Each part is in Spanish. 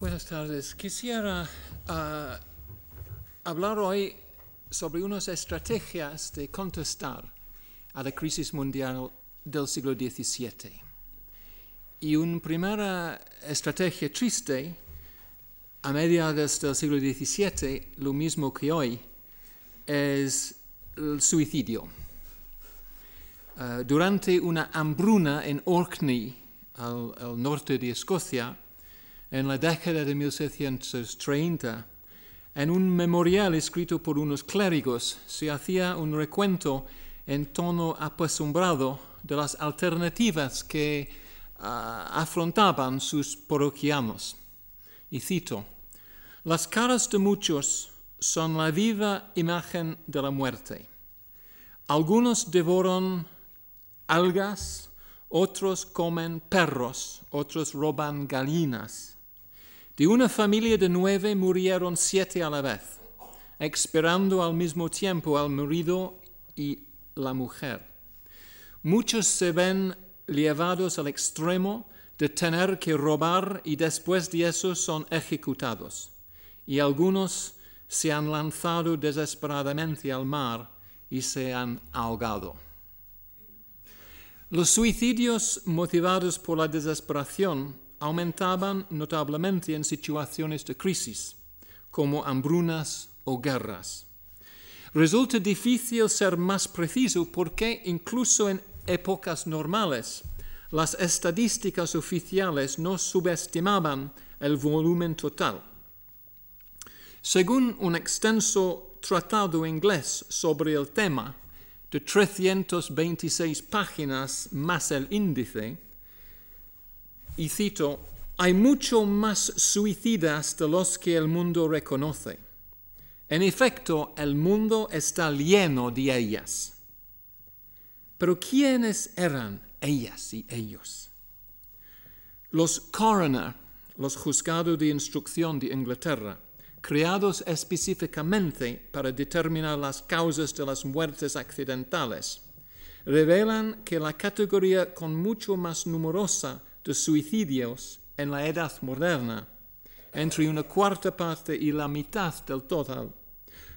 Buenas tardes. Quisiera ah, hablar hoy sobre unas estrategias de contestar a la crisis mundial del siglo XVII. Y una primera estrategia triste, a mediados del siglo XVII, lo mismo que hoy, es el suicidio. Ah, durante una hambruna en Orkney, al, al norte de Escocia, en la década de 1730, en un memorial escrito por unos clérigos, se hacía un recuento en tono apesadumbrado de las alternativas que ah, afrontaban sus parroquianos. Y cito, las caras de muchos son la viva imagen de la muerte. Algunos devoran algas, otros comen perros, otros roban gallinas. De una familia de nueve murieron siete a la vez, esperando al mismo tiempo al marido y la mujer. Muchos se ven llevados al extremo de tener que robar y después de eso son ejecutados. Y algunos se han lanzado desesperadamente al mar y se han ahogado. Los suicidios motivados por la desesperación aumentaban notablemente en situaciones de crisis, como hambrunas o guerras. Resulta difícil ser más preciso porque incluso en épocas normales las estadísticas oficiales no subestimaban el volumen total. Según un extenso tratado inglés sobre el tema, de 326 páginas más el índice, y cito, hay mucho más suicidas de los que el mundo reconoce. En efecto, el mundo está lleno de ellas. Pero ¿quiénes eran ellas y ellos? Los coroner, los juzgados de instrucción de Inglaterra, creados específicamente para determinar las causas de las muertes accidentales, revelan que la categoría con mucho más numerosa de suicidios en la edad moderna, entre una cuarta parte y la mitad del total,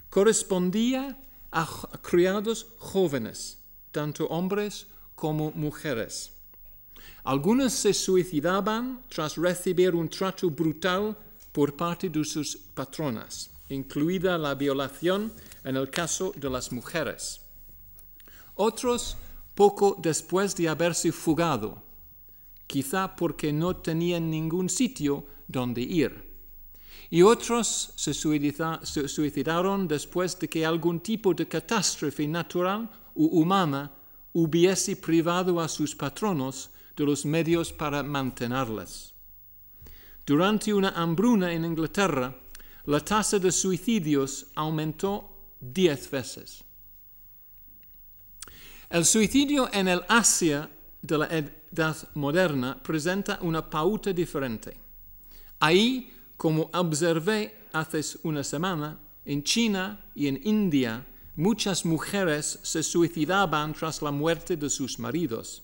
correspondía a criados jóvenes, tanto hombres como mujeres. Algunos se suicidaban tras recibir un trato brutal por parte de sus patronas, incluida la violación en el caso de las mujeres. Otros poco después de haberse fugado quizá porque no tenían ningún sitio donde ir. Y otros se suicidaron después de que algún tipo de catástrofe natural u humana hubiese privado a sus patronos de los medios para mantenerles. Durante una hambruna en Inglaterra, la tasa de suicidios aumentó diez veces. El suicidio en el Asia de la moderna presenta una pauta diferente. Ahí, como observé hace una semana, en China y en India, muchas mujeres se suicidaban tras la muerte de sus maridos.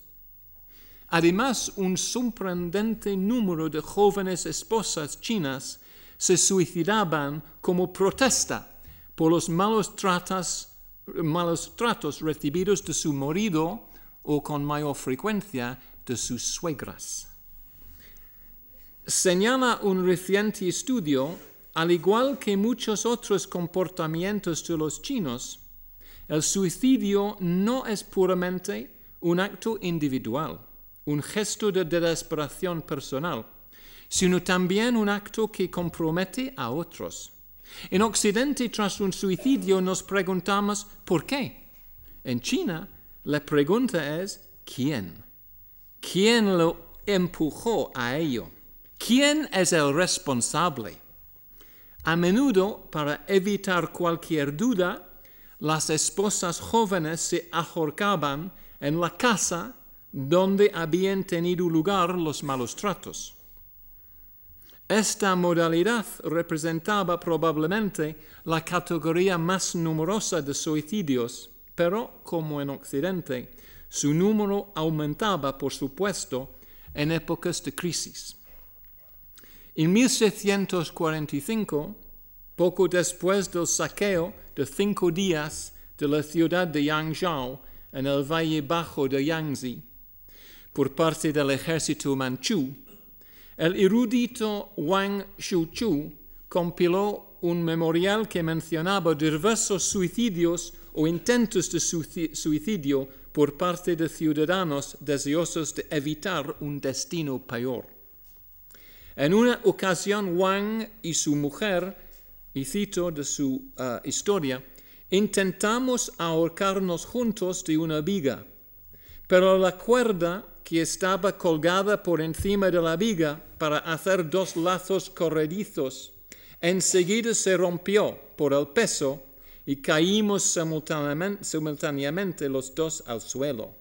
Además, un sorprendente número de jóvenes esposas chinas se suicidaban como protesta por los malos malos tratos recibidos de su marido o con mayor frecuencia de sus suegras. Señala un reciente estudio, al igual que muchos otros comportamientos de los chinos, el suicidio no es puramente un acto individual, un gesto de desesperación personal, sino también un acto que compromete a otros. En Occidente, tras un suicidio, nos preguntamos ¿por qué? En China, la pregunta es ¿quién? ¿Quién lo empujó a ello? ¿Quién es el responsable? A menudo, para evitar cualquier duda, las esposas jóvenes se ahorcaban en la casa donde habían tenido lugar los malos tratos. Esta modalidad representaba probablemente la categoría más numerosa de suicidios pero como en Occidente, su número aumentaba, por supuesto, en épocas de crisis. En 1645, poco después del saqueo de cinco días de la ciudad de Yangzhou en el valle bajo de Yangtze por parte del ejército manchú, el erudito Wang Shuchu compiló un memorial que mencionaba diversos suicidios o intentos de suicidio por parte de ciudadanos deseosos de evitar un destino peor. En una ocasión, Wang y su mujer, y cito de su uh, historia, intentamos ahorcarnos juntos de una viga, pero la cuerda que estaba colgada por encima de la viga para hacer dos lazos corredizos, enseguida se rompió por el peso y caímos simultáneamente, los dos al suelo.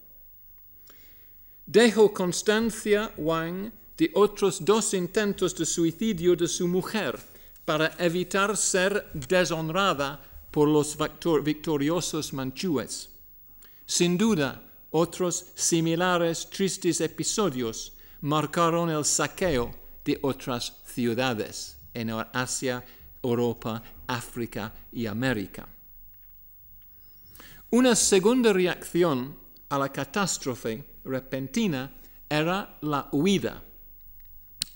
Dejó constancia Wang de otros dos intentos de suicidio de su mujer para evitar ser deshonrada por los victoriosos manchúes. Sin duda, otros similares tristes episodios marcaron el saqueo de otras ciudades en Asia, Europa, África y América. Una segunda reacción a la catástrofe repentina era la huida.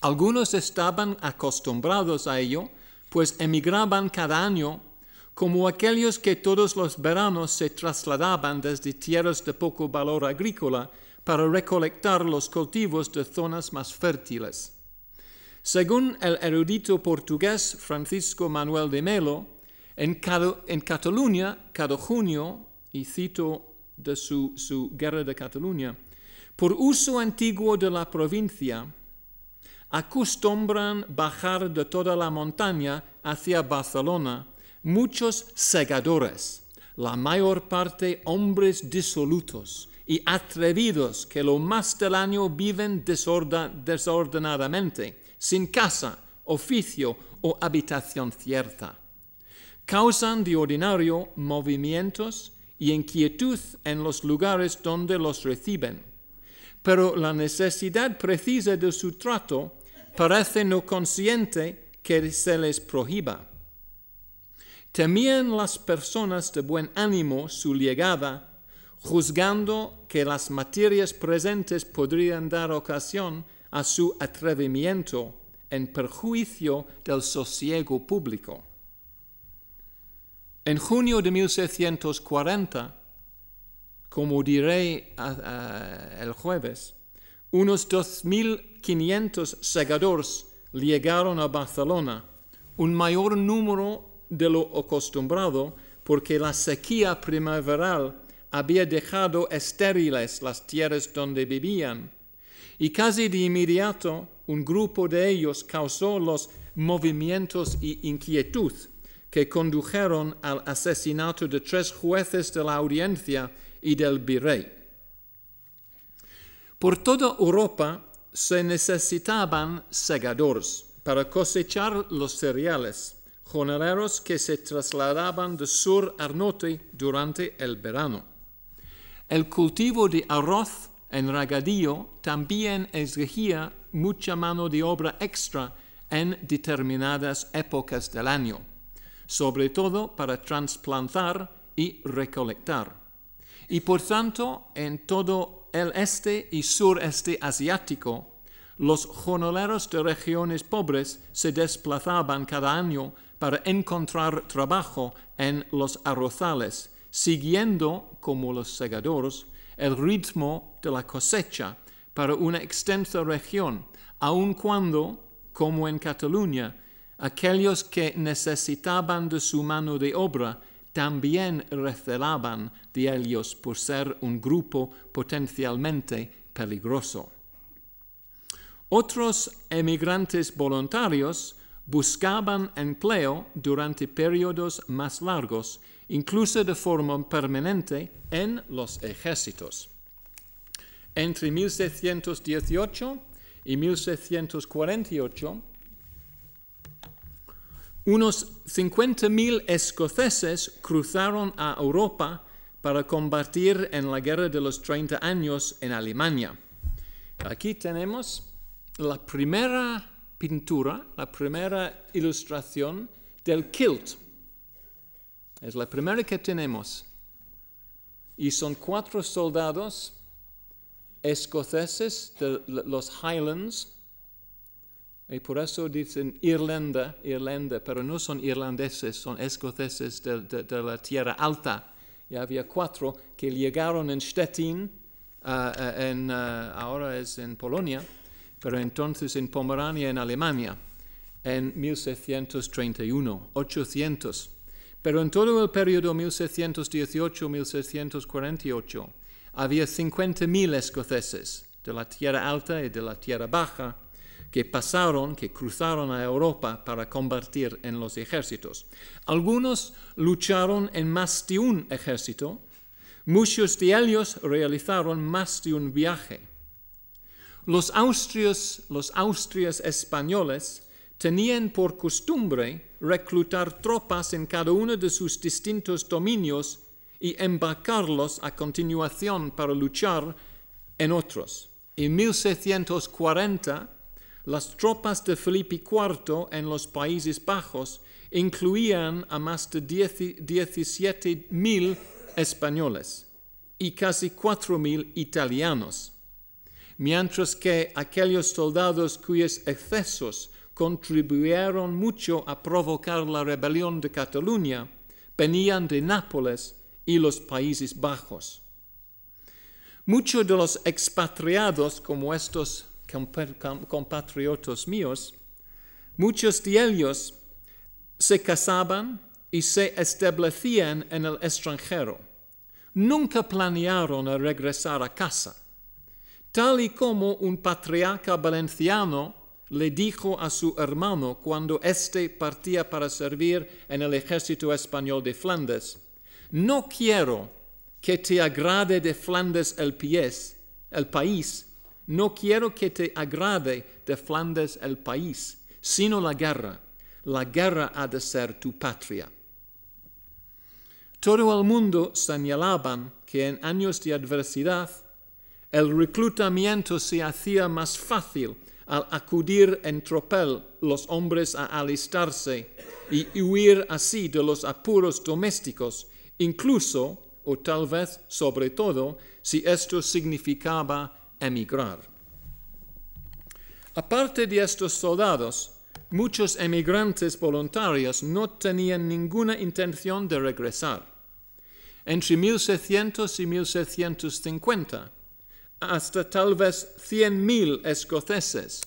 Algunos estaban acostumbrados a ello, pues emigraban cada año como aquellos que todos los veranos se trasladaban desde tierras de poco valor agrícola para recolectar los cultivos de zonas más fértiles. Según el erudito portugués Francisco Manuel de Melo, en, Cataluña, cada junio, y cito de su, su guerra de Cataluña, por uso antiguo de la provincia, acostumbran bajar de toda la montaña hacia Barcelona muchos segadores, la mayor parte hombres disolutos y atrevidos que lo más del año viven desordenadamente, sin casa, oficio o habitación cierta. Causan de ordinario movimientos y inquietud en los lugares donde los reciben, pero la necesidad precisa de su trato parece no consciente que se les prohíba Temían las personas de buen ánimo su llegada, juzgando que las materias presentes podrían dar ocasión a su atrevimiento en perjuicio del sosiego público. En junio de 1640, como diré el jueves, unos 2.500 segadores llegaron a Barcelona, un mayor número de lo acostumbrado porque la sequía primaveral había dejado estériles las tierras donde vivían. Y casi de inmediato un grupo de ellos causó los movimientos y inquietud que condujeron al asesinato de tres jueces de la audiencia y del virrey. Por toda Europa se necesitaban segadores para cosechar los cereales jornaleros que se trasladaban de sur al norte durante el verano. El cultivo de arroz en regadío también exigía mucha mano de obra extra en determinadas épocas del año, sobre todo para trasplantar y recolectar. Y por tanto, en todo el este y sureste asiático, los jornaleros de regiones pobres se desplazaban cada año para encontrar trabajo en los arrozales, siguiendo, como los segadores, el ritmo de la cosecha para una extensa región, aun cuando, como en Cataluña, aquellos que necesitaban de su mano de obra también recelaban de ellos por ser un grupo potencialmente peligroso. Otros emigrantes voluntarios buscaban empleo durante periodos más largos, incluso de forma permanente, en los ejércitos. Entre 1618 y 1648, unos 50.000 escoceses cruzaron a Europa para combatir en la Guerra de los 30 años en Alemania. Aquí tenemos la primera pintura, la primera ilustración del kilt. Es la primera que tenemos. Y son cuatro soldados escoceses de los Highlands, y por eso dicen Irlanda, Irlanda, pero no son irlandeses, son escoceses de, la Tierra Alta. Y había cuatro que llegaron en Stettin, uh, en, uh, ahora es en Polonia, pero entonces en Pomerania, en Alemania, en 1731, 800. Pero en todo el periodo 1718-1648 había 50.000 escoceses de la Tierra Alta y de la Tierra Baja que pasaron, que cruzaron a Europa para combatir en los ejércitos. Algunos lucharon en más de un ejército, muchos de ellos realizaron más de un viaje. Los austrios, los austrias españoles tenían por costumbre reclutar tropas en cada uno de sus distintos dominios y embarcarlos a continuación para luchar en otros. En 1640, las tropas de Felipe IV en los Países Bajos incluían a más de 17.000 españoles y casi 4.000 italianos, mientras que aquellos soldados cuyos excesos contribuyeron mucho a provocar la rebelión de Cataluña venían de Nápoles y los Países Bajos. Muchos de los expatriados como estos compatriotas míos, muchos de ellos se casaban y se establecían en el extranjero. Nunca planearon regresar a casa, tal y como un patriarca valenciano le dijo a su hermano cuando éste partía para servir en el ejército español de Flandes, no quiero que te agrade de Flandes el, pies, el país, no quiero que te agrade de Flandes el país, sino la guerra. La guerra ha de ser tu patria. Todo el mundo señalaban que en años de adversidad el reclutamiento se hacía más fácil al acudir en tropel los hombres a alistarse y huir así de los apuros domésticos, incluso, o tal vez sobre todo, si esto significaba emigrar. Aparte de estos soldados, muchos emigrantes voluntarios no tenían ninguna intención de regresar. Entre 1600 y 1650, hasta tal vez 100.000 escoceses,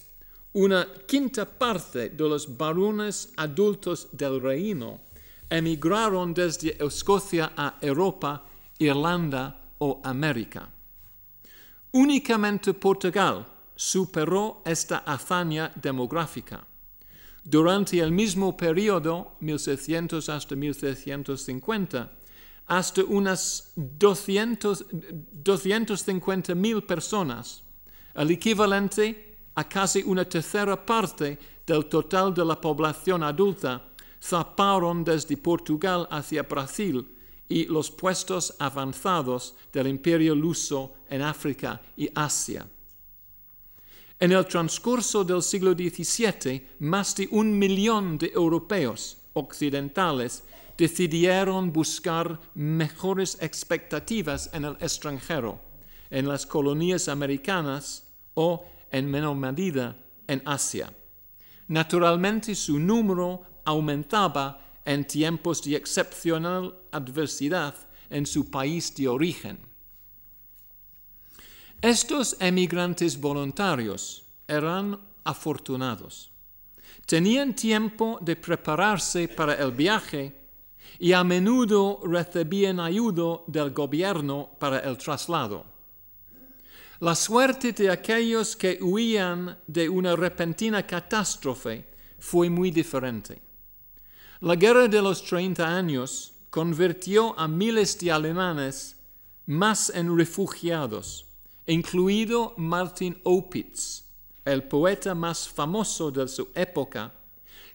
una quinta parte de los varones adultos del reino, emigraron desde Escocia a Europa, Irlanda o América. Únicamente Portugal superó esta hazaña demográfica. Durante el mismo periodo, 1600 hasta 1650, hasta unas 250 mil personas, el equivalente a casi una tercera parte del total de la población adulta, zaparon desde Portugal hacia Brasil y los puestos avanzados del imperio luso en África y Asia. En el transcurso del siglo XVII, más de un millón de europeos occidentales decidieron buscar mejores expectativas en el extranjero, en las colonias americanas o, en menor medida, en Asia. Naturalmente su número aumentaba en tiempos de excepcional adversidad en su país de origen. Estos emigrantes voluntarios eran afortunados. Tenían tiempo de prepararse para el viaje y a menudo recibían ayuda del gobierno para el traslado. La suerte de aquellos que huían de una repentina catástrofe fue muy diferente. La guerra de los 30 años convirtió a miles de alemanes más en refugiados, incluido Martin Opitz, el poeta más famoso de su época,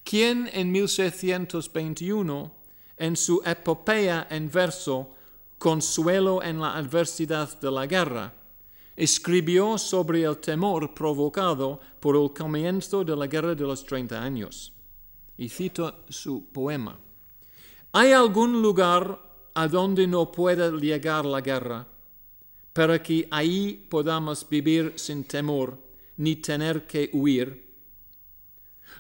quien en 1621 en su epopeya en verso Consuelo en la adversidad de la guerra, escribió sobre el temor provocado por el comienzo de la Guerra de los Treinta Años. Y cito su poema. ¿Hay algún lugar a donde no pueda llegar la guerra, para que ahí podamos vivir sin temor ni tener que huir?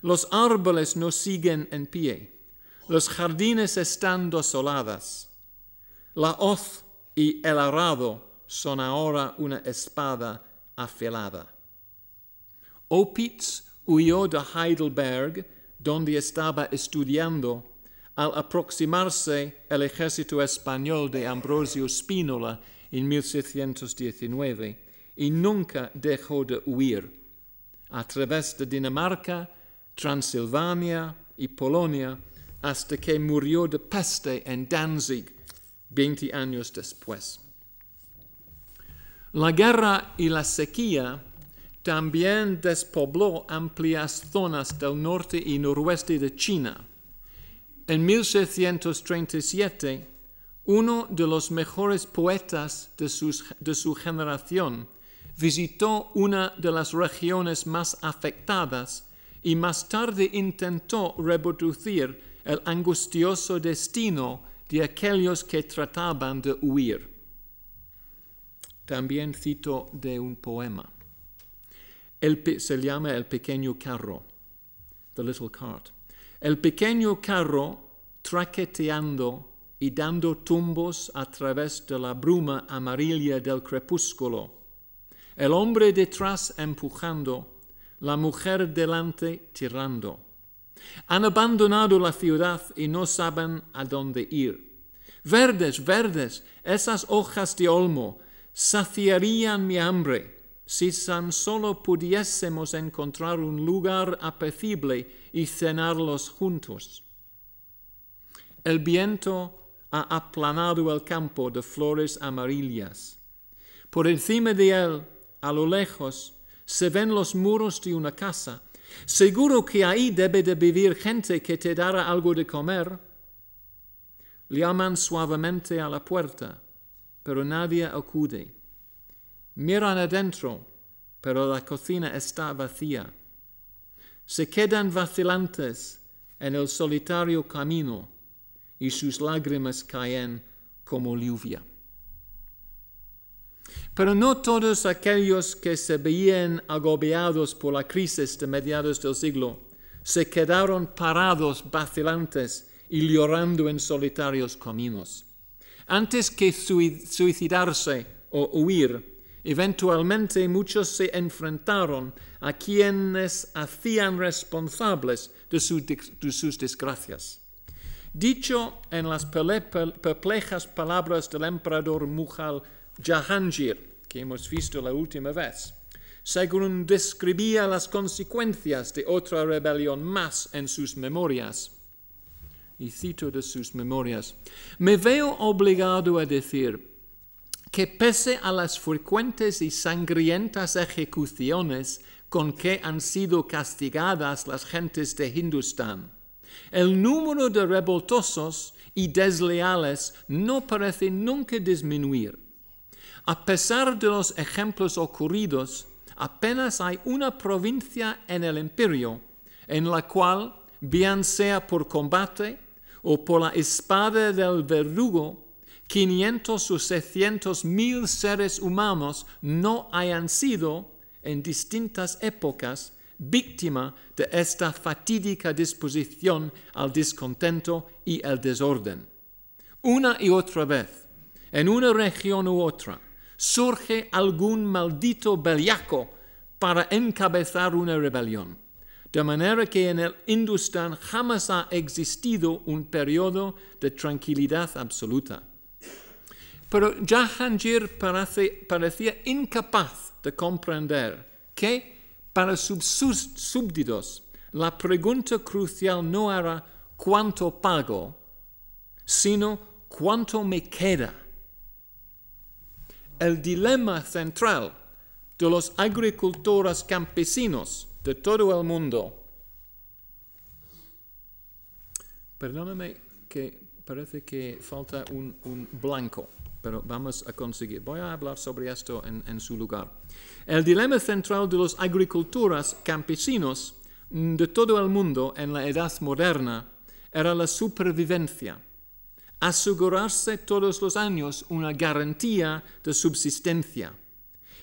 Los árboles no siguen en pie, los jardines están desoladas, la hoz y el arado son ahora una espada afilada. Opitz huyó de Heidelberg, donde estaba estudiando, al aproximarse el ejército español de Ambrosio Spínola en 1719 y nunca dejó de huir. A través de Dinamarca, Transilvania y Polonia, hasta que murió de peste en Danzig 20 años después. La guerra y la sequía también despobló amplias zonas del norte y noroeste de China. En 1637, uno de los mejores poetas de, de, su generación visitó una de las regiones más afectadas y más tarde intentó reproducir el angustioso destino de aquellos que trataban de huir. También cito de un poema. El, se llama El pequeño carro, The Little Cart. El pequeño carro traqueteando y dando tumbos a través de la bruma amarilla del crepúsculo. El hombre detrás empujando, la mujer delante tirando. Han abandonado la ciudad y no saben a dónde ir. Verdes, verdes, esas hojas de olmo saciarían mi hambre si tan solo pudiésemos encontrar un lugar apacible y cenarlos juntos. El viento ha aplanado el campo de flores amarillas. Por encima de él, a lo lejos, se ven los muros de una casa. Seguro que ahí debe de vivir gente que te dará algo de comer. Llaman suavemente a la puerta, pero nadie acude. Miran adentro, pero la cocina está vacía. Se quedan vacilantes en el solitario camino y sus lágrimas caen como lluvia. Pero no todos aquellos que se veían agobiados por la crisis de mediados del siglo se quedaron parados, vacilantes y llorando en solitarios caminos. Antes que suicidarse o huir, eventualmente muchos se enfrentaron a quienes hacían responsables de, sus desgracias. Dicho en las perplejas palabras del emperador Mughal Jahangir, que hemos visto la última vez, según describía las consecuencias de otra rebelión más en sus memorias. Y cito de sus memorias, me veo obligado a decir que pese a las frecuentes y sangrientas ejecuciones con que han sido castigadas las gentes de Hindustán, el número de revoltosos y desleales no parece nunca disminuir. A pesar de los ejemplos ocurridos, apenas hay una provincia en el imperio en la cual, bien sea por combate o por la espada del verdugo, 500 o 600 mil seres humanos no hayan sido, en distintas épocas, víctima de esta fatídica disposición al descontento y el desorden. Una y otra vez, en una región u otra, surge algún maldito bellaco para encabezar una rebelión. De manera que en el Hindustán jamás ha existido un periodo de tranquilidad absoluta. Pero Jahangir parecía incapaz de comprender que para sus súbditos la pregunta crucial no era cuánto pago, sino cuánto me queda el dilema central de los agricultores campesinos de todo el mundo. Perdóname que parece que falta un, blanco. Pero vamos a conseguir. Voy a hablar sobre esto en, su lugar. El dilema central de los agricultores campesinos de todo el mundo en la edad moderna era la supervivencia, asegurarse todos los años una garantía de subsistencia.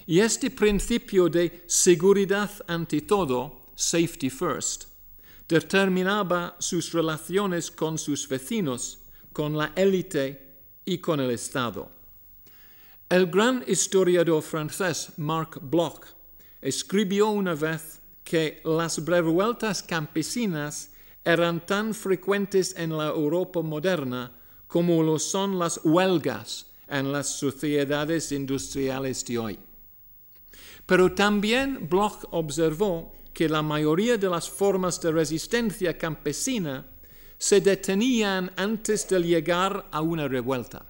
Y este principio de seguridad ante todo, safety first, determinaba sus relaciones con sus vecinos, con la élite y con el Estado. El gran historiador francés Marc Bloch escribió una vez que las revueltas campesinas eran tan frecuentes en la Europa moderna como lo son las huelgas en las sociedades industriales de hoy. Pero también Bloch observó que la mayoría de las formas de resistencia campesina se detenían antes de llegar a una revuelta.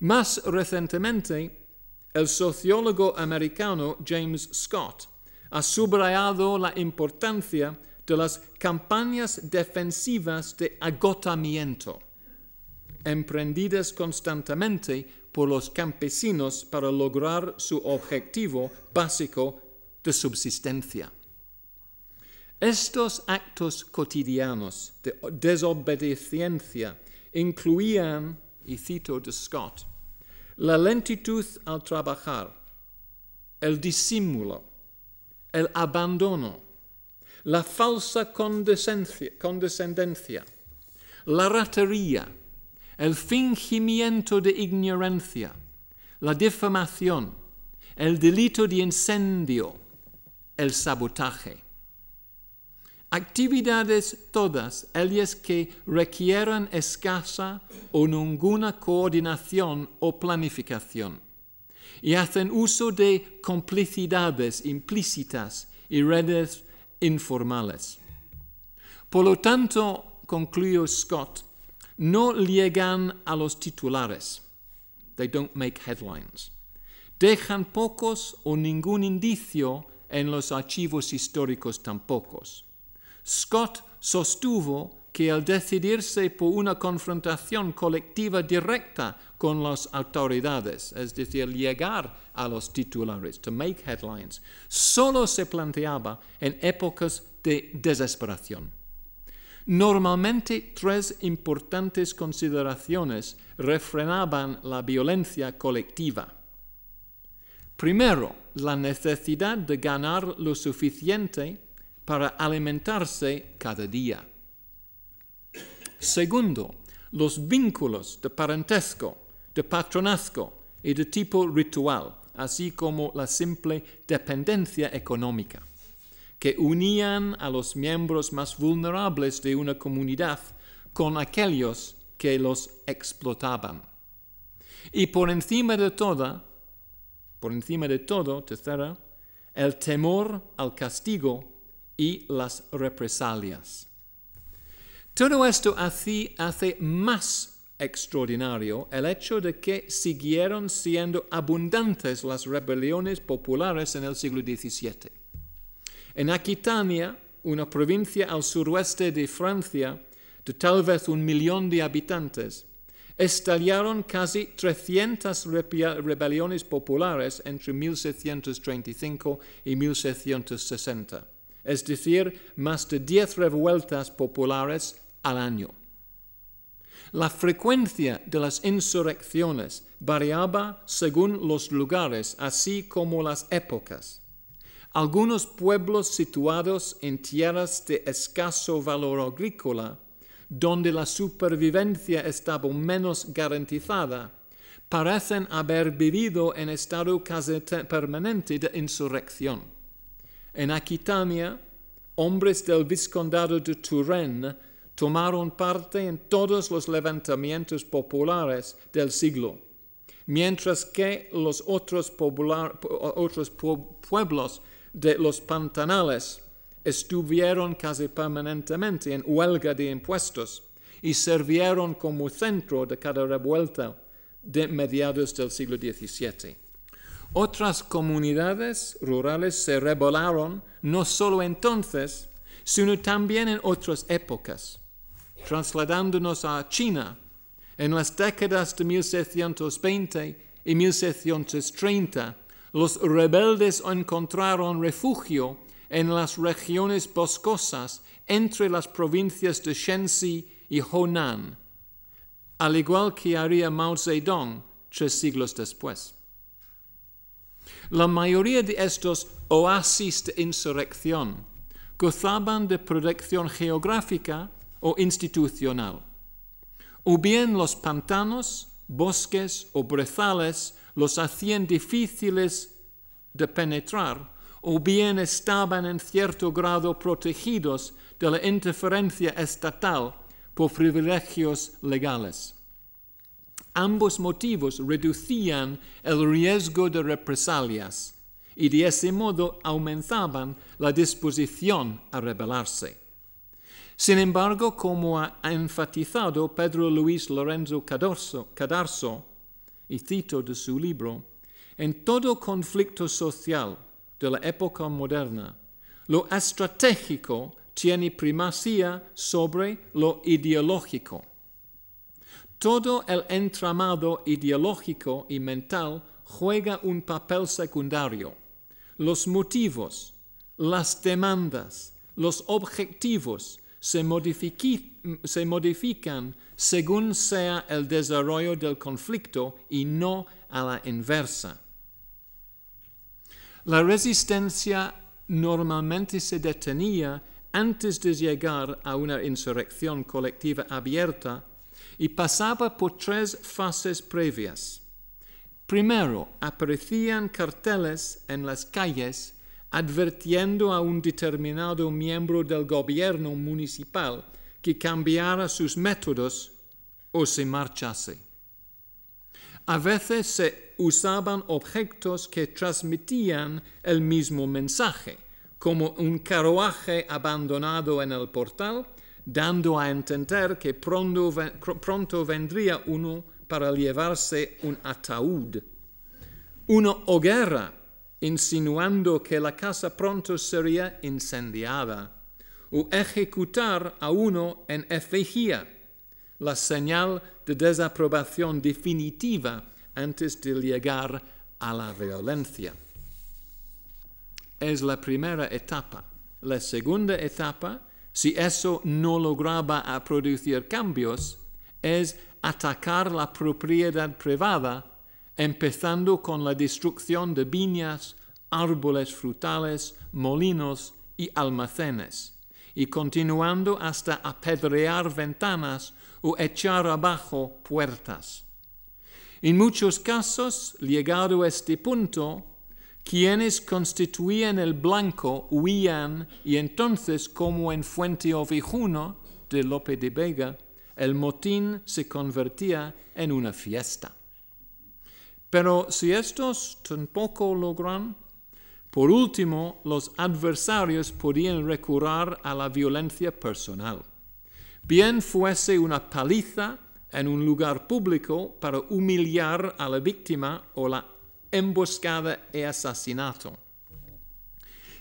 Más recientemente, el sociólogo americano James Scott ha subrayado la importancia de las campañas defensivas de agotamiento, emprendidas constantemente por los campesinos para lograr su objetivo básico de subsistencia. Estos actos cotidianos de desobediencia incluían, y cito de Scott, la lentitud al trabajar, el disimulo, el abandono, la falsa condescendencia, la ratería, el fingimiento de ignorancia, la difamación, el delito de incendio, el sabotaje. Actividades todas ellas que requieran escasa o ninguna coordinación o planificación y hacen uso de complicidades implícitas y redes informales. Por lo tanto, concluyó Scott, no llegan a los titulares. They don't make headlines. Dejan pocos o ningún indicio en los archivos históricos tampoco. Scott sostuvo que al decidirse por una confrontación colectiva directa con las autoridades, es decir, llegar a los titulares, to make headlines, solo se planteaba en épocas de desesperación. Normalmente tres importantes consideraciones refrenaban la violencia colectiva. Primero, la necesidad de ganar lo suficiente para alimentarse cada día. Segundo, los vínculos de parentesco, de patronazgo y de tipo ritual, así como la simple dependencia económica, que unían a los miembros más vulnerables de una comunidad con aquellos que los explotaban. Y por encima de todo, por encima de todo, tercera, el temor al castigo y las represalias. Todo esto hace, más extraordinario el hecho de que siguieron siendo abundantes las rebeliones populares en el siglo XVII. En Aquitania, una provincia al suroeste de Francia, de tal vez un millón de habitantes, estallaron casi 300 rebeliones populares entre 1735 y 1760 es decir, más de 10 revueltas populares al año. La frecuencia de las insurrecciones variaba según los lugares, así como las épocas. Algunos pueblos situados en tierras de escaso valor agrícola, donde la supervivencia estaba menos garantizada, parecen haber vivido en estado casi permanente de insurrección. En Aquitania, hombres del vizcondado de Turenne tomaron parte en todos los levantamientos populares del siglo, mientras que los otros, pueblos de los pantanales estuvieron casi permanentemente en huelga de impuestos y sirvieron como centro de cada revuelta de mediados del siglo XVII. Otras comunidades rurales se rebelaron no solo entonces, sino también en otras épocas. Trasladándonos a China, en las décadas de 1720 y 1730, los rebeldes encontraron refugio en las regiones boscosas entre las provincias de Shenxi y Honan, al igual que haría Mao Zedong tres siglos después. La mayoría de estos oasis de insurrección gozaban de protección geográfica o institucional. O bien los pantanos, bosques o brezales los hacían difíciles de penetrar, o bien estaban en cierto grado protegidos de la interferencia estatal por privilegios legales. Ambos motivos reducían el riesgo de represalias y de ese modo aumentaban la disposición a rebelarse. Sin embargo, como ha enfatizado Pedro Luis Lorenzo Cadarso, y cito de su libro, en todo conflicto social de la época moderna, lo estratégico tiene primacía sobre lo ideológico. Todo el entramado ideológico y mental juega un papel secundario. Los motivos, las demandas, los objetivos se, modifican según sea el desarrollo del conflicto y no a la inversa. La resistencia normalmente se detenía antes de llegar a una insurrección colectiva abierta y pasaba por tres fases previas. Primero, aparecían carteles en las calles advirtiendo a un determinado miembro del gobierno municipal que cambiara sus métodos o se marchase. A veces se usaban objetos que transmitían el mismo mensaje, como un carruaje abandonado en el portal, dando a entender que pronto, vendría uno para llevarse un ataúd. Una hoguera, insinuando que la casa pronto sería incendiada. O ejecutar a uno en efigia, la señal de desaprobación definitiva antes de llegar a la violencia es la primera etapa. La segunda etapa, si eso no lograba producir cambios, es atacar la propiedad privada, empezando con la destrucción de viñas, árboles frutales, molinos y almacenes, y continuando hasta apedrear ventanas o echar abajo puertas. En muchos casos, llegado a este punto, quienes constituían el blanco huían y entonces como en Fuente Ovejuno de Lope de Vega, el motín se convertía en una fiesta. Pero si estos tampoco logran, por último, los adversarios podían recurrir a la violencia personal. Bien fuese una paliza en un lugar público para humillar a la víctima o la emboscada y asesinato.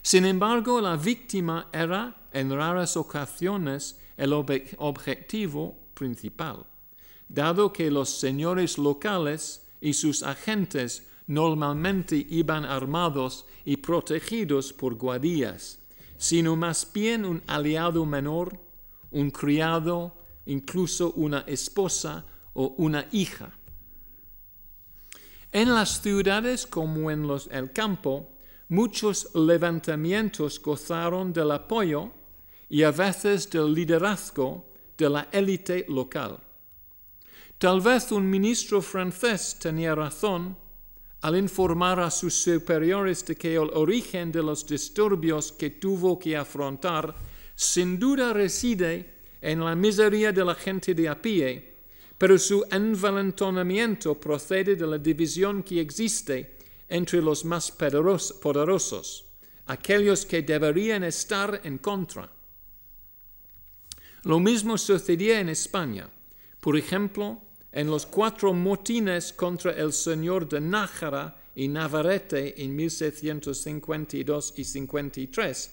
Sin embargo, la víctima era en raras ocasiones el objetivo principal, dado que los señores locales y sus agentes normalmente iban armados y protegidos por guardias, sino más bien un aliado menor, un criado, incluso una esposa o una hija. En las ciudades como en los, el campo, muchos levantamientos gozaron del apoyo y a veces del liderazgo de la élite local. Tal vez un ministro francés tenía razón al informar a sus superiores de que el origen de los disturbios que tuvo que afrontar sin duda reside en la miseria de la gente de a pie pero su envalentonamiento procede de la división que existe entre los más poderosos, aquellos que deberían estar en contra. Lo mismo sucedía en España. Por ejemplo, en los cuatro motines contra el señor de Nájara y Navarrete en 1752 y 53,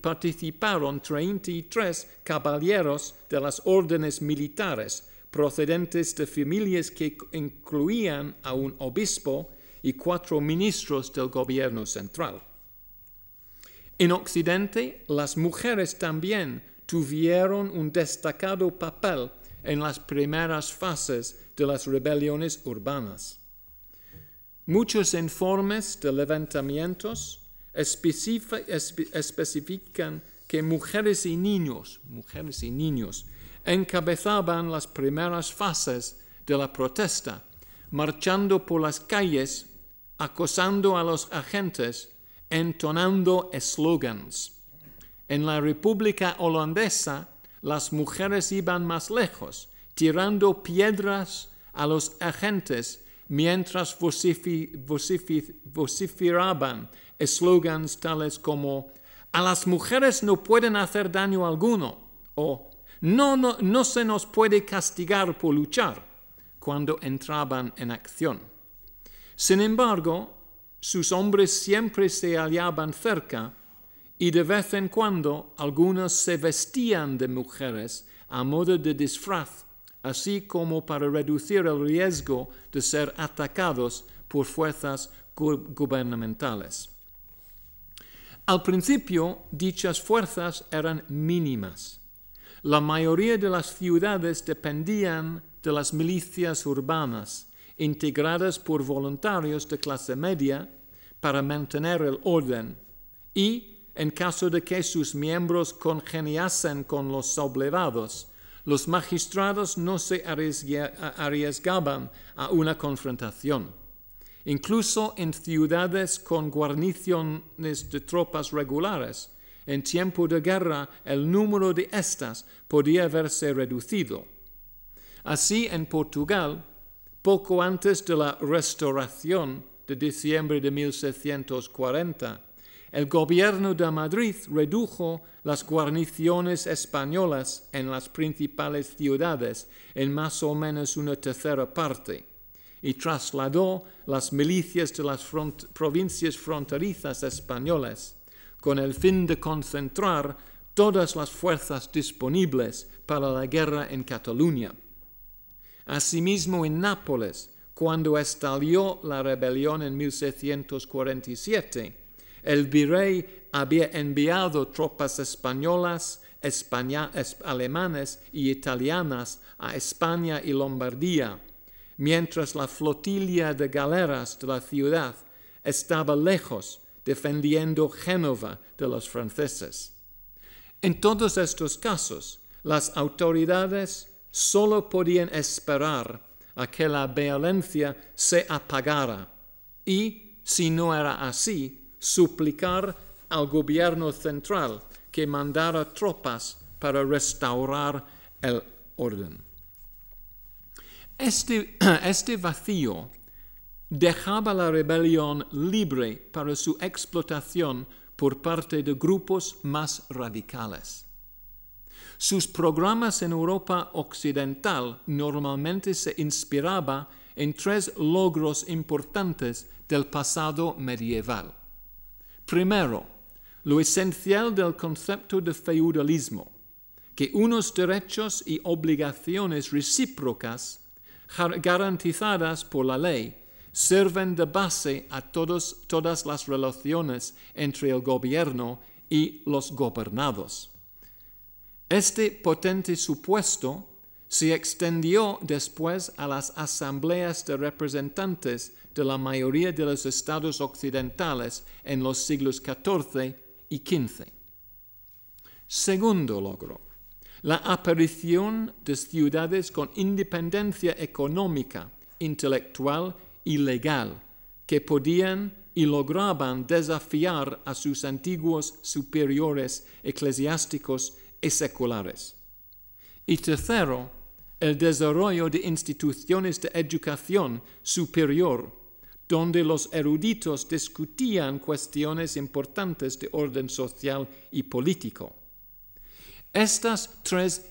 participaron 33 caballeros de las órdenes militares, procedentes de familias que incluían a un obispo y cuatro ministros del gobierno central. En Occidente, las mujeres también tuvieron un destacado papel en las primeras fases de las rebeliones urbanas. Muchos informes de levantamientos especifican que mujeres y niños, mujeres y niños, encabezaban las primeras fases de la protesta, marchando por las calles, acosando a los agentes, entonando eslogans. En la República Holandesa, las mujeres iban más lejos, tirando piedras a los agentes mientras vociferaban eslogans tales como a las mujeres no pueden hacer daño alguno o no, se nos puede castigar por luchar cuando entraban en acción. Sin embargo, sus hombres siempre se hallaban cerca y de vez en cuando algunos se vestían de mujeres a modo de disfraz, así como para reducir el riesgo de ser atacados por fuerzas gubernamentales. Al principio, dichas fuerzas eran mínimas. La mayoría de las ciudades dependían de las milicias urbanas, integradas por voluntarios de clase media para mantener el orden y en caso de que sus miembros congeniasen con los sublevados, los magistrados no se arriesgaban a una confrontación. Incluso en ciudades con guarniciones de tropas regulares, en tiempo de guerra el número de estas podía verse reducido. Así en Portugal, poco antes de la restauración de diciembre de 1640, el gobierno de Madrid redujo las guarniciones españolas en las principales ciudades en más o menos una tercera parte y trasladó las milicias de las provincias fronterizas españolas con el fin de concentrar todas las fuerzas disponibles para la guerra en Cataluña. Asimismo, en Nápoles, cuando estalló la rebelión en 1647, el virrey había enviado tropas españolas, alemanes y italianas a España y Lombardía, mientras la flotilla de galeras de la ciudad estaba lejos defendiendo Génova de los franceses. En todos estos casos, las autoridades solo podían esperar a que la violencia se apagara y, si no era así, suplicar al gobierno central que mandara tropas para restaurar el orden. Este, este, vacío dejaba la rebelión libre para su explotación por parte de grupos más radicales. Sus programas en Europa Occidental normalmente se inspiraba en tres logros importantes del pasado medieval. Primero, lo esencial del concepto de feudalismo, que unos derechos y obligaciones recíprocas garantizadas por la ley sirven de base a todas las relaciones entre el gobierno y los gobernados. Este potente supuesto se extendió después a las asambleas de representantes de la mayoría de los estados occidentales en los siglos XIV y XV. Segundo logro, la aparición de ciudades con independencia económica, intelectual y legal, que podían y lograban desafiar a sus antiguos superiores eclesiásticos y seculares. Y tercero, el desarrollo de instituciones de educación superior donde los eruditos discutían cuestiones importantes de orden social y político. Estas tres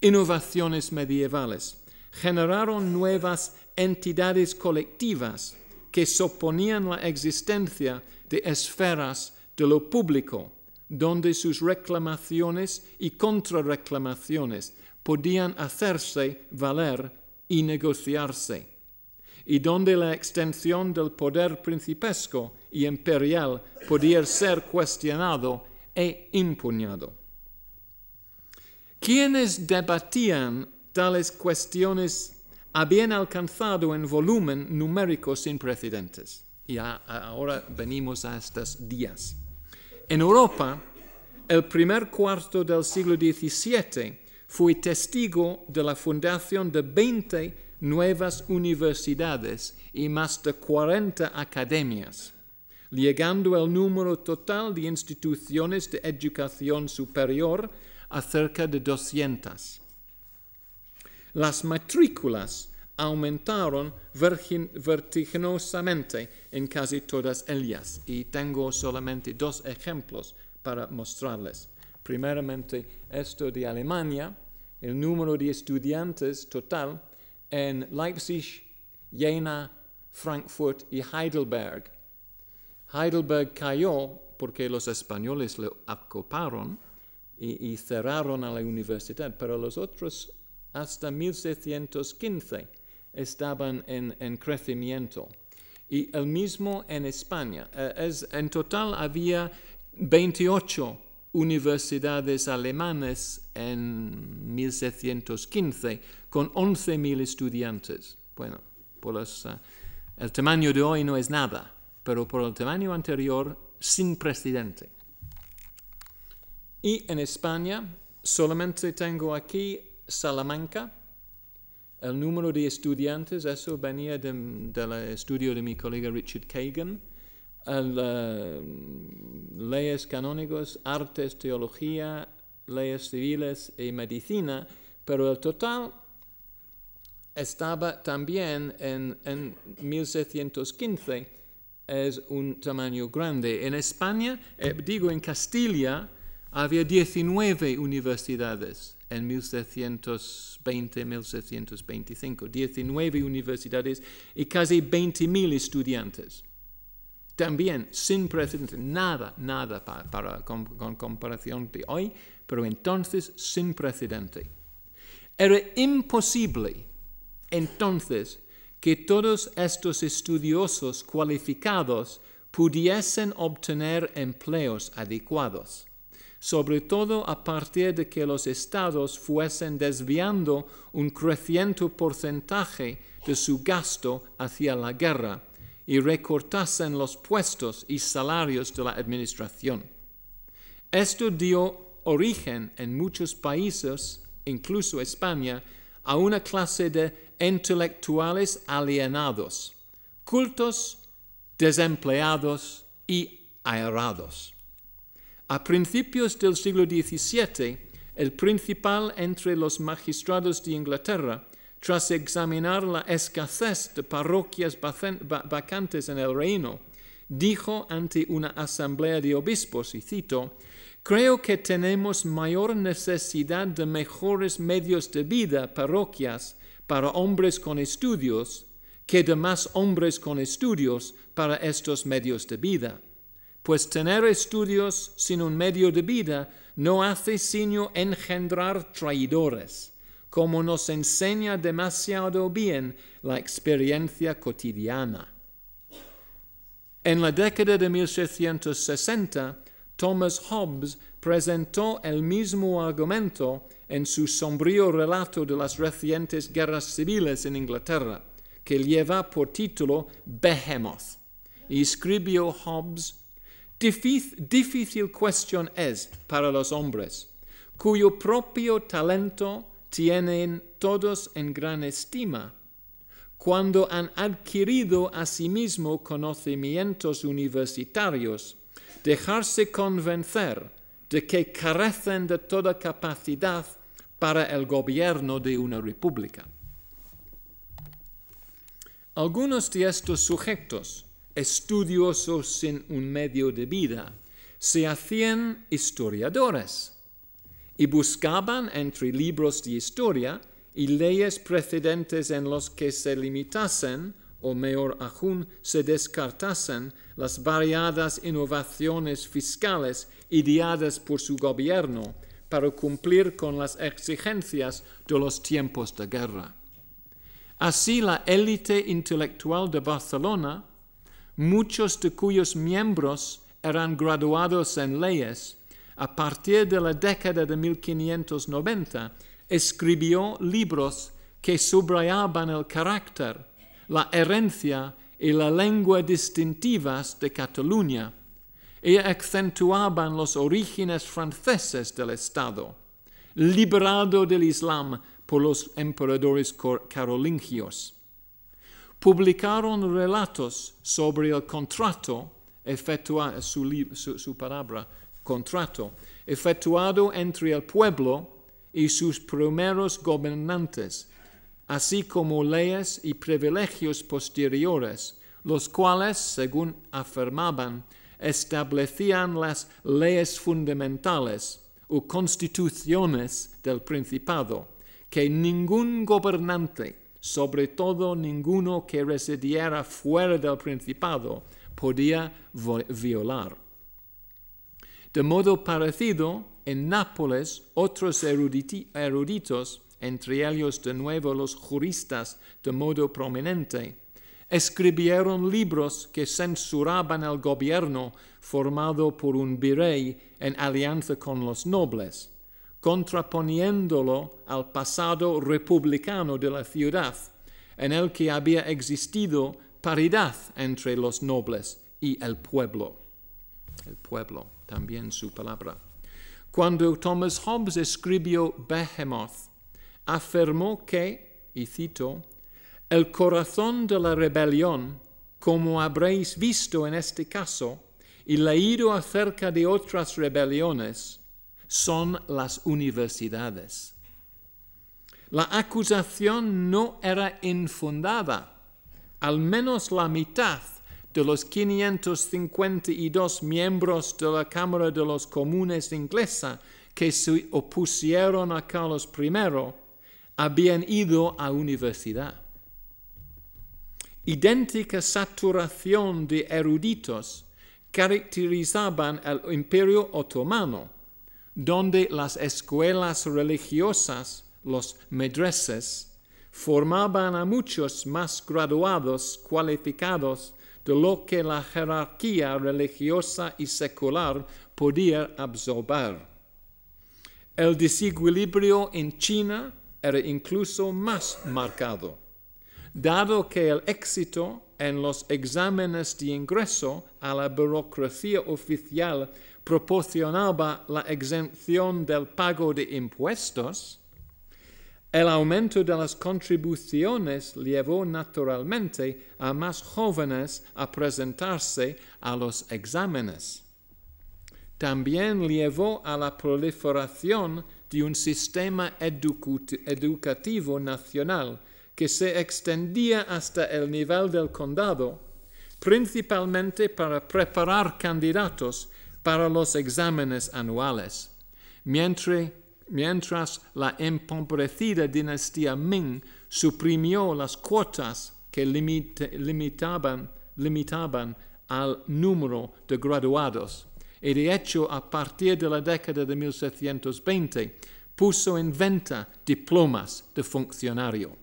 innovaciones medievales generaron nuevas entidades colectivas que suponían la existencia de esferas de lo público, donde sus reclamaciones y contrarreclamaciones podían hacerse valer y negociarse, y donde la extensión del poder principesco y imperial podía ser cuestionado e impugnado. Quienes debatían tales cuestiones habían alcanzado en volumen numérico sin precedentes. Y ahora venimos a estos días. En Europa, el primer cuarto del siglo XVII fue testigo de la fundación de 20 nuevas universidades y más de 40 academias, llegando el número total de instituciones de educación superior a cerca de 200. Las matrículas aumentaron vertiginosamente en casi todas ellas y tengo solamente dos ejemplos para mostrarles. Primeramente, esto de Alemania, el número de estudiantes total en Leipzig, Jena, Frankfurt y Heidelberg. Heidelberg cayó porque los españoles lo acoparon y, y cerraron a la universidad, pero los otros hasta 1615 estaban en, crecimiento. Y el mismo en España. Eh, es, en total había 28 universidades alemanes en 1715 con 11.000 estudiantes. Bueno, por eh, el tamaño de hoy no es nada, pero por el tamaño anterior, sin precedente. Y en España solamente tengo aquí Salamanca, el número de estudiantes, eso venía del estudio de mi colega Richard Kagan, eh, leyes canónicos, artes, teología, leyes civiles y medicina, pero el total estaba también en, en 1715, es un tamaño grande. En España, eh, digo en Castilla, había 19 universidades en 1720-1725, 19 universidades y casi 20.000 estudiantes. También sin precedentes, nada, nada para, con, comparación de hoy, pero entonces sin precedente. Era imposible entonces que todos estos estudiosos cualificados pudiesen obtener empleos adecuados sobre todo a partir de que los estados fuesen desviando un creciente porcentaje de su gasto hacia la guerra y recortasen los puestos y salarios de la administración. Esto dio origen en muchos países, incluso España, a una clase de intelectuales alienados, cultos, desempleados y aerados. A principios del siglo XVII, el principal entre los magistrados de Inglaterra, tras examinar la escasez de parroquias vacantes en el reino, dijo ante una asamblea de obispos, y cito, Creo que tenemos mayor necesidad de mejores medios de vida, parroquias, para hombres con estudios, que de más hombres con estudios para estos medios de vida pues tener estudios sin un medio de vida no hace sino engendrar traidores, como nos enseña demasiado bien la experiencia cotidiana. En la década de 1660, Thomas Hobbes presentó el mismo argumento en su sombrío relato de las recientes guerras civiles en Inglaterra, que lleva por título Behemoth. Y escribió Hobbes Difícil, cuestión es para los hombres, cuyo propio talento tienen todos en gran estima, cuando han adquirido asimismo conocimientos universitarios, dejarse convencer de que carecen de toda capacidad para el gobierno de una república. Algunos de estos sujetos estudiosos sin un medio de vida, se hacían historiadores y buscaban entre libros de historia y leyes precedentes en los que se limitasen o mejor aún se descartasen las variadas innovaciones fiscales ideadas por su gobierno para cumplir con las exigencias de los tiempos de guerra. Así la élite intelectual de Barcelona, muchos de cuyos miembros eran graduados en leyes, a partir de la década de 1590, escribió libros que subrayaban el carácter, la herencia y la lengua distintivas de Cataluña y acentuaban los orígenes franceses del Estado, liberado del Islam por los emperadores carolingios. Publicaron relatos sobre el contrato, efectuado, su palabra, contrato, efectuado entre el pueblo y sus primeros gobernantes, así como leyes y privilegios posteriores, los cuales, según afirmaban, establecían las leyes fundamentales o constituciones del Principado, que ningún gobernante, sobre todo ninguno que residiera fuera del Principado, podía violar. De modo parecido, en Nápoles otros eruditos, entre ellos de nuevo los juristas de modo prominente, escribieron libros que censuraban el gobierno formado por un virrey en alianza con los nobles, contraponiéndolo al pasado republicano de la ciudad, en el que había existido paridad entre los nobles y el pueblo. El pueblo, también su palabra. Cuando Thomas Hobbes escribió Behemoth, afirmó que, y cito, el corazón de la rebelión, como habréis visto en este caso, y leído acerca de otras rebeliones, son las universidades. La acusación no era infundada. Al menos la mitad de los 552 miembros de la Cámara de los Comunes inglesa que se opusieron a Carlos I habían ido a universidad idéntica saturación de eruditos caracterizaban el imperio otomano, donde las escuelas religiosas, los medreses, formaban a muchos más graduados cualificados de lo que la jerarquía religiosa y secular podía absorber. El desequilibrio en China era incluso más marcado dado que el éxito en los exámenes de ingreso a la burocracia oficial proporcionaba la exención del pago de impuestos, el aumento de las contribuciones llevó naturalmente a más jóvenes a presentarse a los exámenes. También llevó a la proliferación de un sistema educativo nacional que se extendía hasta el nivel del condado, principalmente para preparar candidatos para los exámenes anuales, mientras, la empobrecida dinastía Ming suprimió las cuotas que limitaban, limitaban al número de graduados y de hecho a partir de la década de 1720 puso en venta diplomas de funcionario.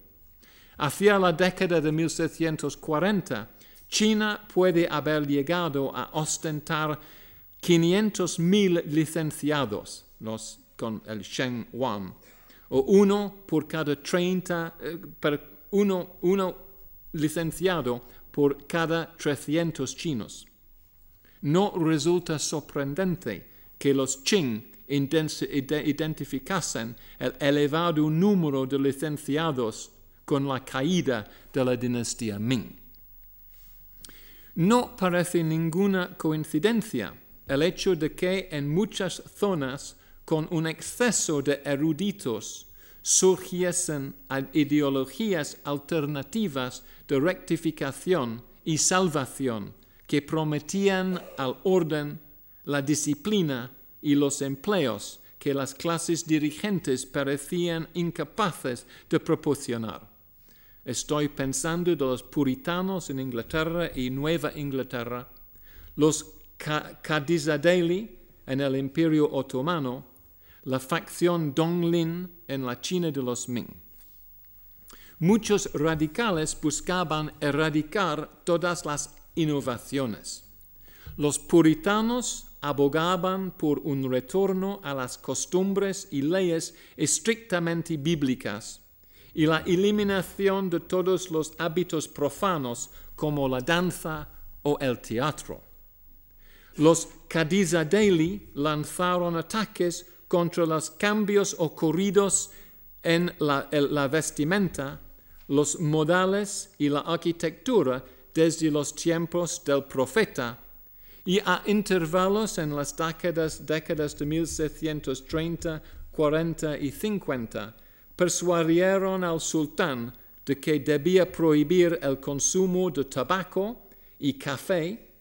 Hacia la década de 1740, China puede haber llegado a ostentar 500.000 licenciados, los con el Sheng Wan, o uno por cada 30, eh, uno, uno licenciado por cada 300 chinos. No resulta sorprendente que los Qing identificasen el elevado número de licenciados con la caída de la dinastía Ming. No parece ninguna coincidencia el hecho de que en muchas zonas con un exceso de eruditos surgiesen ideologías alternativas de rectificación y salvación que prometían al orden, la disciplina y los empleos que las clases dirigentes parecían incapaces de proporcionar. estoy pensando de los puritanos en Inglaterra y Nueva Inglaterra, los Cadizadeli en el Imperio Otomano, la facción Donglin en la China de los Ming. Muchos radicales buscaban erradicar todas las innovaciones. Los puritanos abogaban por un retorno a las costumbres y leyes estrictamente bíblicas y la eliminación de todos los hábitos profanos como la danza o el teatro. Los Cadizadeli lanzaron ataques contra los cambios ocurridos en la, vestimenta, los modales y la arquitectura desde los tiempos del profeta. Y a intervalos en las décadas, décadas de 1730, 40 y 50, persuadieron al sultán de que debía prohibir el consumo de tabaco y café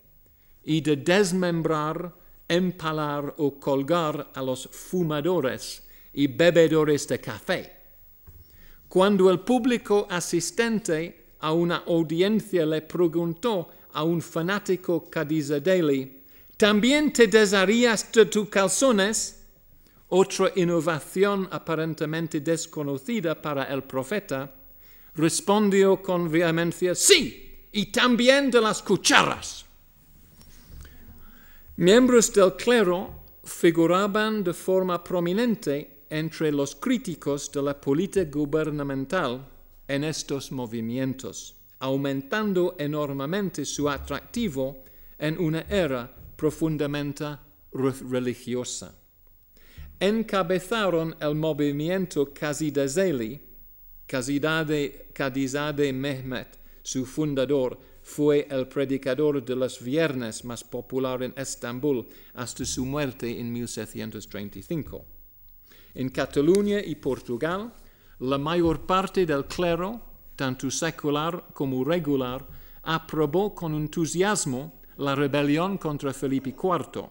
y de desmembrar, empalar o colgar a los fumadores y bebedores de café. Cuando el público asistente a una audiencia le preguntó a un fanático Cadizadeli, ¿también te desharías de tus calzones? Otra innovación aparentemente desconocida para el profeta, respondió con vehemencia, sí, y también de las cucharas. Miembros del clero figuraban de forma prominente entre los críticos de la política gubernamental en estos movimientos, aumentando enormemente su atractivo en una era profundamente religiosa. Encabezaron el movimiento Kazidazeli, Kazizade Mehmet, su fundador, fue el predicador de los viernes más popular en Estambul hasta su muerte en 1735. En Cataluña y Portugal, la mayor parte del clero, tanto secular como regular, aprobó con entusiasmo la rebelión contra Felipe IV.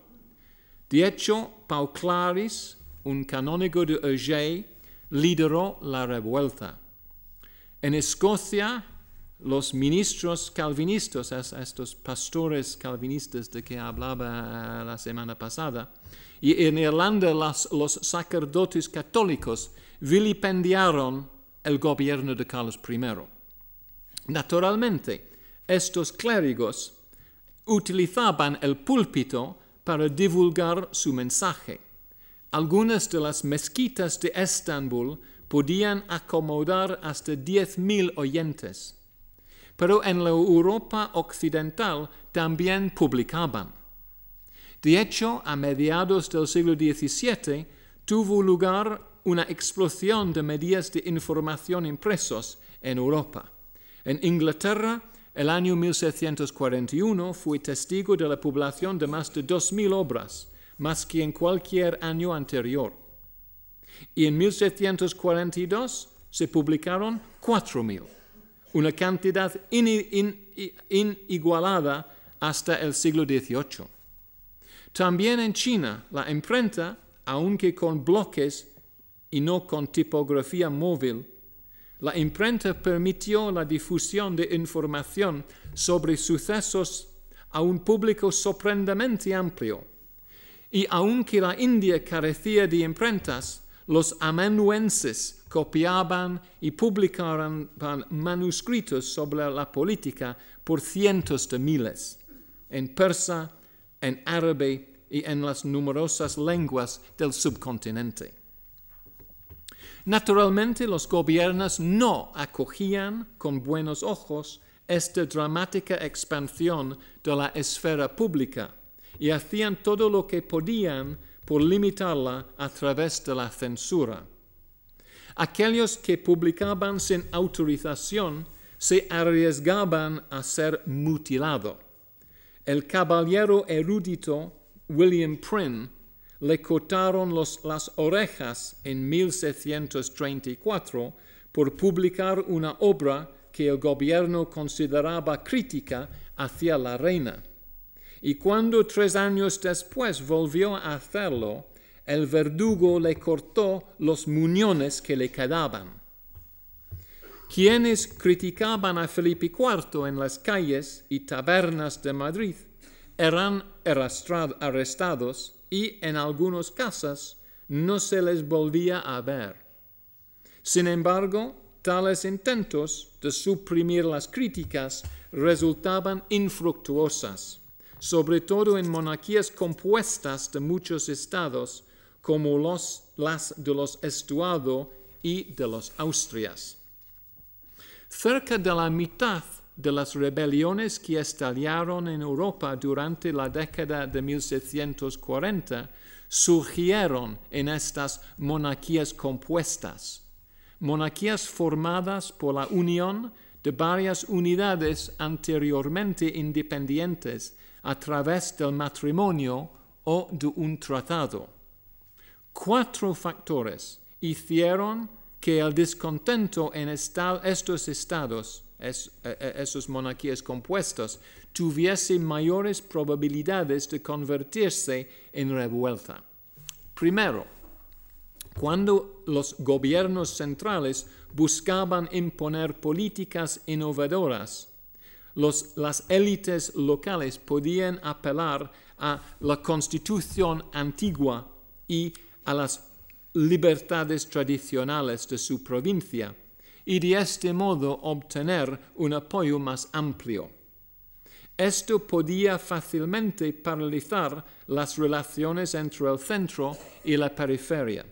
De hecho, Pau Claris, un canónigo de Urgell, lideró la revuelta. En Escocia, los ministros calvinistas, estos pastores calvinistas de que hablaba la semana pasada, y en Irlanda los sacerdotes católicos vilipendiaron el gobierno de Carlos I. Naturalmente, estos clérigos utilizaban el púlpito para divulgar su mensaje. Algunas de las mezquitas de Estambul podían acomodar hasta 10.000 oyentes pero en la Europa occidental también publicaban. De hecho, a mediados del siglo XVII tuvo lugar una explosión de medios de información impresos en Europa. En Inglaterra, el año 1741 fue testigo de la publicación de más de 2.000 obras, más que en cualquier año anterior. Y en 1742 se publicaron 4.000 una cantidad inigualada hasta el siglo XVIII. También en China, la imprenta, aunque con bloques y no con tipografía móvil, la imprenta permitió la difusión de información sobre sucesos a un público sorprendentemente amplio. Y aunque la India carecía de imprentas, los amanuenses copiaban y publicaban manuscritos sobre la política por cientos de miles, en persa, en árabe y en las numerosas lenguas del subcontinente. Naturalmente los gobiernos no acogían con buenos ojos esta dramática expansión de la esfera pública y hacían todo lo que podían por limitarla a través de la censura. Aquellos que publicaban sin autorización se arriesgaban a ser mutilados. El caballero erudito William Prynne le cortaron las orejas en 1634 por publicar una obra que el gobierno consideraba crítica hacia la reina. Y cuando tres años después volvió a hacerlo, el verdugo le cortó los muñones que le quedaban. quienes criticaban a Felipe IV en las calles y tabernas de Madrid eran arrestados y en algunos casos no se les volvía a ver. Sin embargo, tales intentos de suprimir las críticas resultaban infructuosas, sobre todo en monarquías compuestas de muchos estados, como los, las de los Estuado y de los Austrias. Cerca de la mitad de las rebeliones que estallaron en Europa durante la década de 1740 surgieron en estas monarquías compuestas, monarquías formadas por la unión de varias unidades anteriormente independientes a través del matrimonio o de un tratado. Cuatro factores hicieron que el descontento en estos estados, es, e, e, esos monarquías compuestos, tuviese mayores probabilidades de convertirse en revuelta. Primero, cuando los gobiernos centrales buscaban imponer políticas innovadoras, las élites locales podían apelar a la constitución antigua y a las libertades tradicionales de su provincia y de este modo obtener un apoyo más amplio. Esto podía fácilmente paralizar las relaciones entre el centro y la periferia.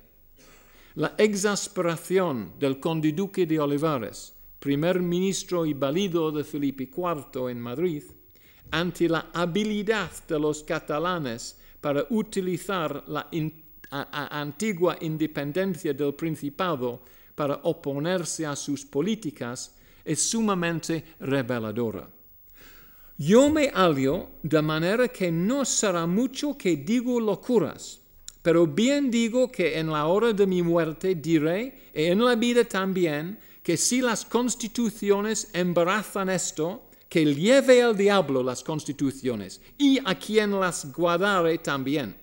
La exasperación del conde duque de Olivares, primer ministro y valido de Felipe IV en Madrid, ante la habilidad de los catalanes para utilizar la antigua independencia del Principado para oponerse a sus políticas, es sumamente reveladora. Yo me hallo de manera que no será mucho que digo locuras, pero bien digo que en la hora de mi muerte diré, y en la vida también, que si las constituciones embarazan esto, que lleve el diablo las constituciones y a quien las guardare también.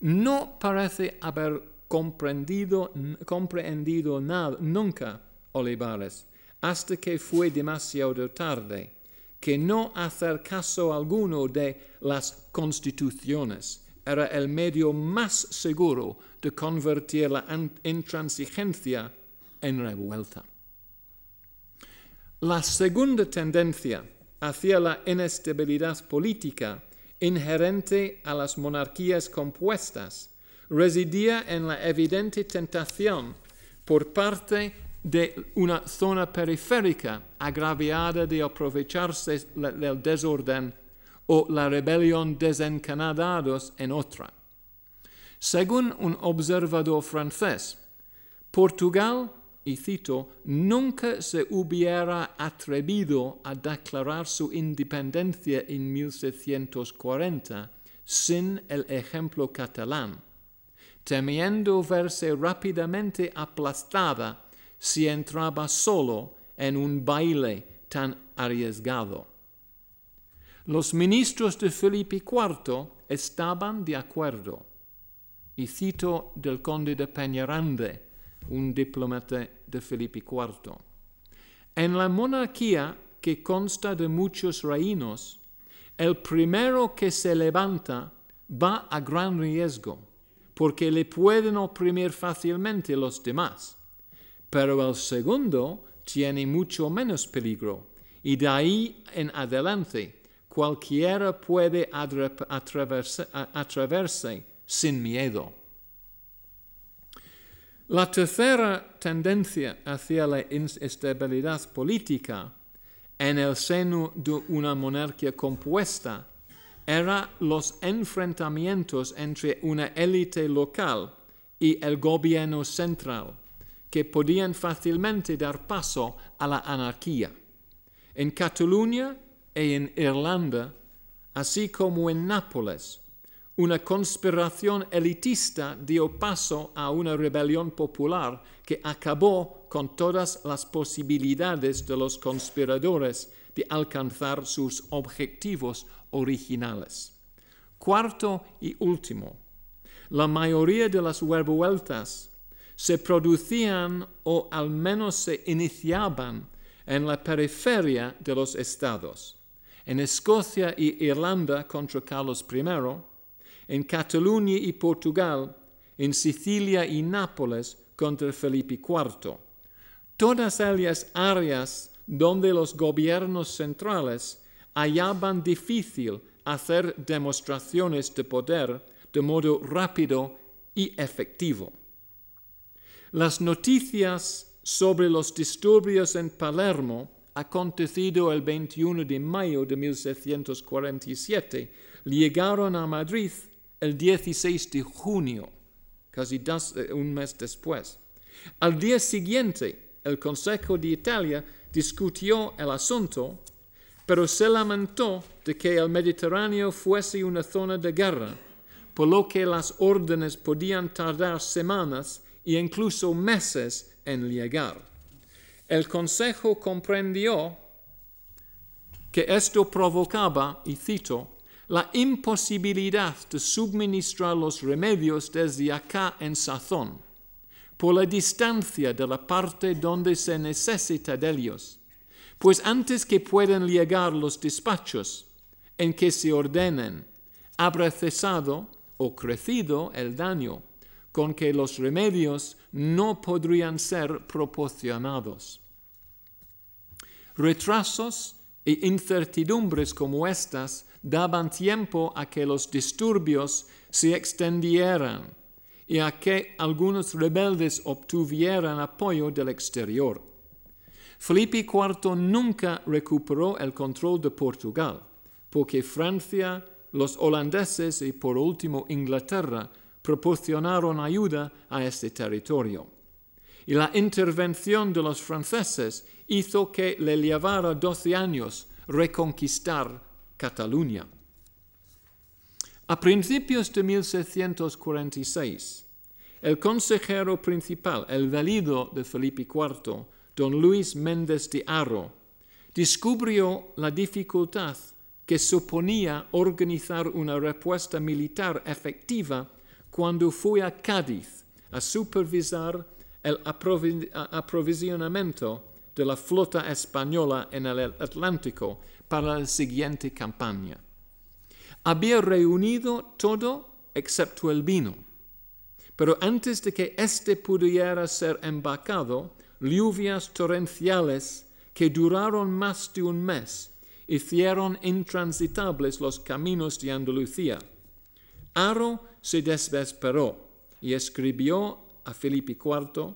No parece haber comprendido, comprendido nada, nunca Olivares, hasta que fue demasiado tarde que no hacer caso alguno de las constituciones era el medio más seguro de convertir la intransigencia en revuelta. La segunda tendencia hacia la inestabilidad política inherente a las monarquías compuestas residía en la evidente tentación por parte de una zona periférica agraviada de aprovecharse del desorden o la rebelión desencanadados en otra. Según un observador francés, Portugal, y cito, nunca se hubiera atrevido a declarar su independencia en 1740 sin el ejemplo catalán, temiendo verse rápidamente aplastada si entraba solo en un baile tan arriesgado. Los ministros de Felipe IV estaban de acuerdo, y cito del conde de Peñarande, un diplomata de Felipe IV. En la monarquía que consta de muchos reinos, el primero que se levanta va a gran riesgo, porque le pueden oprimir fácilmente los demás pero el segundo tiene mucho menos peligro y de ahí en adelante cualquiera puede atreverse sin miedo. La tercera tendencia hacia la inestabilidad política en el seno de una monarquía compuesta era los enfrentamientos entre una élite local y el gobierno central que podían fácilmente dar paso a la anarquía. En Cataluña y en Irlanda, así como en Nápoles, una conspiración elitista dio paso a una rebelión popular que acabó con todas las posibilidades de los conspiradores de alcanzar sus objetivos originales. Cuarto y último, la mayoría de las revueltas se producían o al menos se iniciaban en la periferia de los estados, en Escocia y Irlanda contra Carlos I, en Cataluña y Portugal, en Sicilia y Nápoles contra Felipe IV. Todas ellas áreas donde los gobiernos centrales hallaban difícil hacer demostraciones de poder de modo rápido y efectivo. Las noticias sobre los disturbios en Palermo, acontecido el 21 de mayo de 1747, llegaron a Madrid el 16 de junio, casi eh, un mes después. Al día siguiente, el Consejo de Italia discutió el asunto, pero se lamentó de que el Mediterráneo fuese una zona de guerra, por lo que las órdenes podían tardar semanas e incluso meses en llegar. El Consejo comprendió que esto provocaba, y cito, la imposibilidad de suministrar los remedios desde acá en Sazón, por la distancia de la parte donde se necesita de ellos, pues antes que puedan llegar los despachos en que se ordenen, habrá cesado o crecido el daño con que los remedios no podrían ser proporcionados. Retrasos e incertidumbres como estas daban tiempo a que los disturbios se extendieran y a que algunos rebeldes obtuvieran apoyo del exterior. Felipe IV nunca recuperó el control de Portugal, porque Francia, los holandeses y por último Inglaterra proporcionaron ayuda a este territorio. Y la intervención de los franceses hizo que le llevara 12 años reconquistar Cataluña. A principios de 1646, el consejero principal, el valido de Felipe IV, don Luis Méndez de Haro, descubrió la dificultad que suponía organizar una respuesta militar efectiva cuando fue a Cádiz a supervisar el aprovisionamiento de la flota española en el Atlántico para la siguiente campaña. Había reunido todo excepto el vino, pero antes de que éste pudiera ser embarcado, lluvias torrenciales que duraron más de un mes hicieron intransitables los caminos de Andalucía. Aro se desesperó y escribió a Felipe IV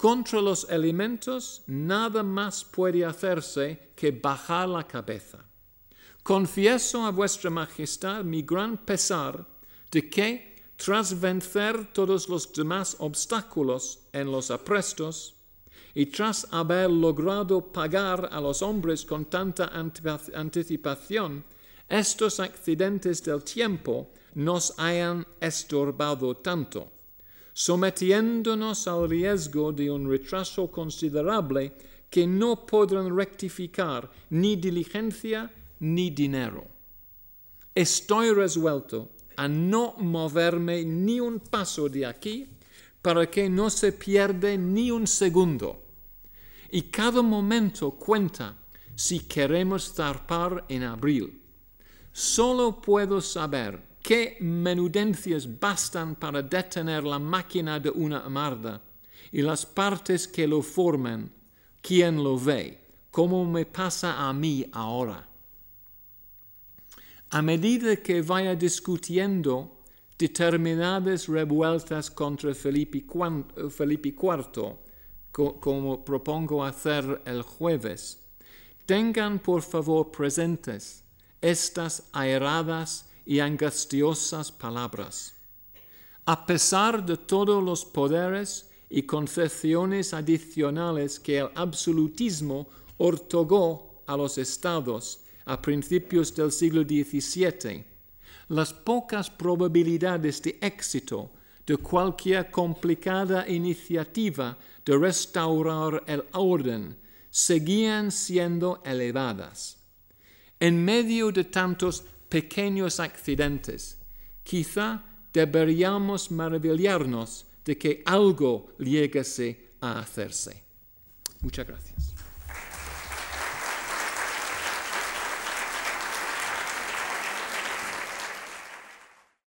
contra los elementos nada más puede hacerse que bajar la cabeza. Confieso a vuestra Majestad mi gran pesar de que, tras vencer todos los demás obstáculos en los aprestos, y tras haber logrado pagar a los hombres con tanta anticipación, estos accidentes del tiempo nos hayan estorbado tanto sometiéndonos al riesgo de un retraso considerable que no podrán rectificar ni diligencia ni dinero. Estoy resuelto a no moverme ni un paso de aquí para que no se pierda ni un segundo. Y cada momento cuenta si queremos zarpar en abril. Solo puedo saber qué menudencias bastan para detener la máquina de una amarda y las partes que lo forman, quién lo ve, como me pasa a mí ahora. A medida que vaya discutiendo determinadas revueltas contra Felipe, IV, como propongo hacer el jueves, tengan por favor presentes estas aeradas y angustiosas palabras. A pesar de todos los poderes y concesiones adicionales que el absolutismo otorgó a los estados a principios del siglo XVII, las pocas probabilidades de éxito de cualquier complicada iniciativa de restaurar el orden seguían siendo elevadas. En medio de tantos pequeños accidentes. Quizá deberíamos maravillarnos de que algo llegase a hacerse. Muchas gracias.